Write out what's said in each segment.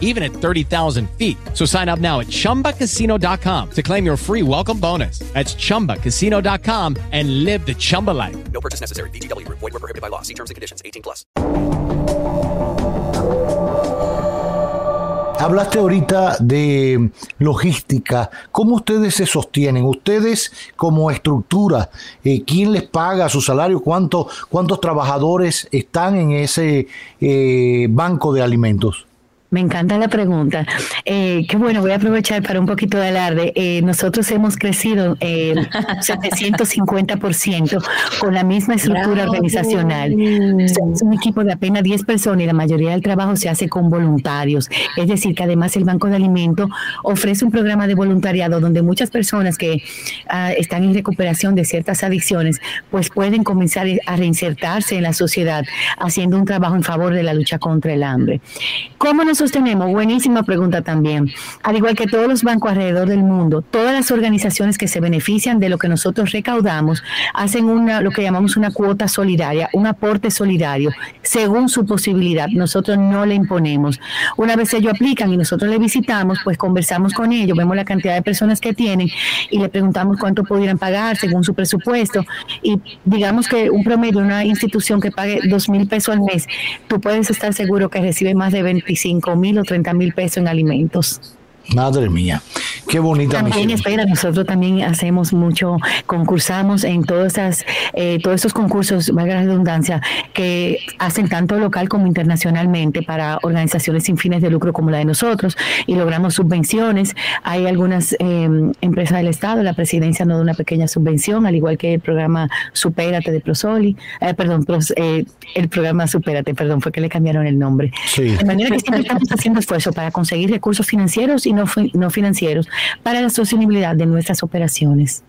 even at 30,000 feet. So sign up now at chumbacasino.com to claim your free welcome bonus. That's chumbacasino.com and live the Chumba life. No purchase necessary. VGW Group. Void were prohibited by law. See terms and conditions. 18 plus. Hablaste ahorita de logística. ¿Cómo ustedes se sostienen? Ustedes como estructura, eh, ¿quién les paga su salario? ¿Cuánto, ¿Cuántos trabajadores están en ese eh, banco de alimentos? Me encanta la pregunta. Eh, qué bueno, voy a aprovechar para un poquito de alarde. Eh, nosotros hemos crecido eh, 750% con la misma estructura organizacional. es un equipo de apenas 10 personas y la mayoría del trabajo se hace con voluntarios. Es decir, que además el Banco de Alimentos ofrece un programa de voluntariado donde muchas personas que ah, están en recuperación de ciertas adicciones, pues pueden comenzar a reinsertarse en la sociedad haciendo un trabajo en favor de la lucha contra el hambre. ¿Cómo nosotros tenemos? Buenísima pregunta también. Al igual que todos los bancos alrededor del mundo, todas las organizaciones que se benefician de lo que nosotros recaudamos hacen una, lo que llamamos una cuota solidaria, un aporte solidario, según su posibilidad. Nosotros no le imponemos. Una vez ellos aplican y nosotros le visitamos, pues conversamos con ellos, vemos la cantidad de personas que tienen y le preguntamos cuánto pudieran pagar según su presupuesto. Y digamos que un promedio, una institución que pague dos mil pesos al mes, tú puedes estar seguro que recibe más de 25 mil o 30 mil pesos en alimentos. Madre mía, qué bonita También misión. espera, nosotros también hacemos mucho, concursamos en todas esas, eh, todos estos concursos, valga la redundancia, que hacen tanto local como internacionalmente para organizaciones sin fines de lucro como la de nosotros y logramos subvenciones. Hay algunas eh, empresas del Estado, la presidencia nos da una pequeña subvención, al igual que el programa Supérate de Prosoli, eh, perdón, Pros- eh, el programa Supérate, perdón, fue que le cambiaron el nombre. Sí. De manera que siempre estamos haciendo esfuerzo para conseguir recursos financieros y no, no financieros para la sostenibilidad de nuestras operaciones.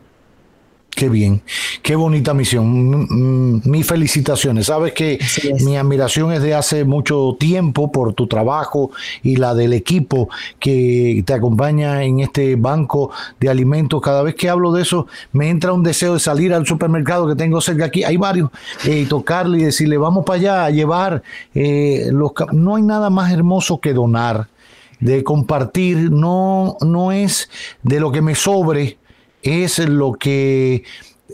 Qué bien, qué bonita misión. Mm, mm, Mis felicitaciones. Sabes que mi admiración es de hace mucho tiempo por tu trabajo y la del equipo que te acompaña en este banco de alimentos. Cada vez que hablo de eso, me entra un deseo de salir al supermercado que tengo cerca aquí. Hay varios, eh, y tocarle y decirle, vamos para allá a llevar. eh, los, no hay nada más hermoso que donar, de compartir. No, no es de lo que me sobre es lo que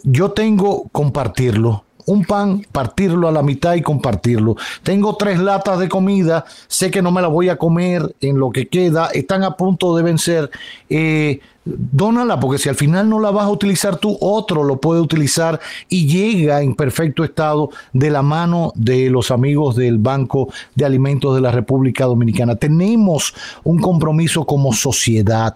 yo tengo, compartirlo. Un pan, partirlo a la mitad y compartirlo. Tengo tres latas de comida, sé que no me las voy a comer en lo que queda, están a punto de vencer. Eh, dónala, porque si al final no la vas a utilizar tú, otro lo puede utilizar y llega en perfecto estado de la mano de los amigos del Banco de Alimentos de la República Dominicana. Tenemos un compromiso como sociedad.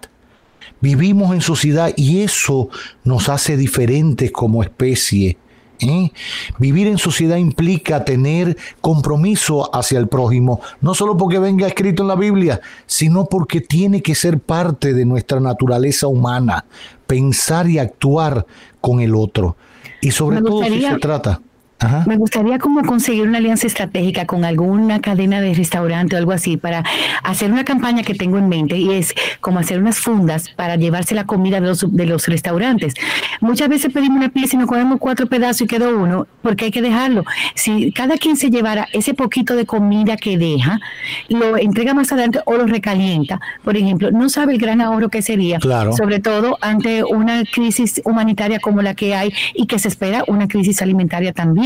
Vivimos en sociedad y eso nos hace diferentes como especie. ¿Eh? Vivir en sociedad implica tener compromiso hacia el prójimo, no solo porque venga escrito en la Biblia, sino porque tiene que ser parte de nuestra naturaleza humana, pensar y actuar con el otro. Y sobre todo si se trata. Ajá. Me gustaría como conseguir una alianza estratégica con alguna cadena de restaurante o algo así para hacer una campaña que tengo en mente y es como hacer unas fundas para llevarse la comida de los, de los restaurantes. Muchas veces pedimos una pieza y nos comemos cuatro pedazos y quedó uno porque hay que dejarlo. Si cada quien se llevara ese poquito de comida que deja, lo entrega más adelante o lo recalienta, por ejemplo, no sabe el gran ahorro que sería, Claro. sobre todo ante una crisis humanitaria como la que hay y que se espera una crisis alimentaria también.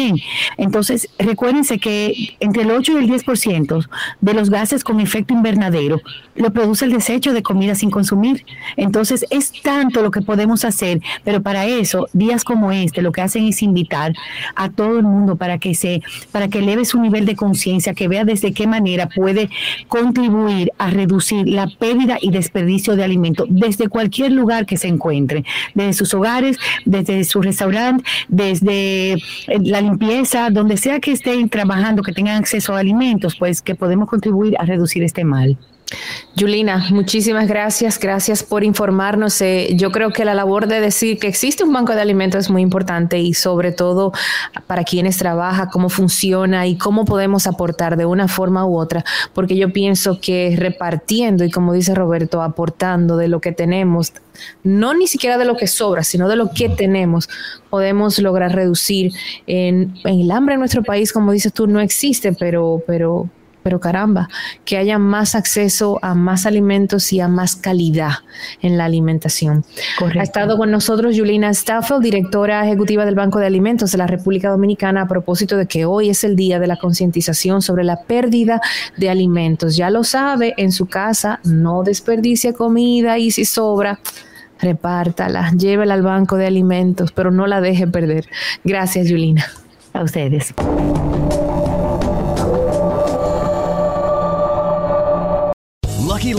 Entonces, recuérdense que entre el 8 y el 10% de los gases con efecto invernadero lo produce el desecho de comida sin consumir. Entonces, es tanto lo que podemos hacer, pero para eso, días como este, lo que hacen es invitar a todo el mundo para que se para que eleve su nivel de conciencia, que vea desde qué manera puede contribuir a reducir la pérdida y desperdicio de alimentos desde cualquier lugar que se encuentre, desde sus hogares, desde su restaurante, desde la limpieza, donde sea que estén trabajando, que tengan acceso a alimentos, pues que podemos contribuir a reducir este mal. Julina, muchísimas gracias, gracias por informarnos. Eh, yo creo que la labor de decir que existe un banco de alimentos es muy importante y sobre todo para quienes trabajan, cómo funciona y cómo podemos aportar de una forma u otra, porque yo pienso que repartiendo y como dice Roberto, aportando de lo que tenemos, no ni siquiera de lo que sobra, sino de lo que tenemos, podemos lograr reducir en, en el hambre en nuestro país, como dices tú, no existe, pero, pero pero caramba, que haya más acceso a más alimentos y a más calidad en la alimentación. Ha estado con nosotros Julina Staffel, directora ejecutiva del Banco de Alimentos de la República Dominicana, a propósito de que hoy es el día de la concientización sobre la pérdida de alimentos. Ya lo sabe, en su casa no desperdicie comida y si sobra, repártala, llévela al Banco de Alimentos, pero no la deje perder. Gracias, Julina. A ustedes.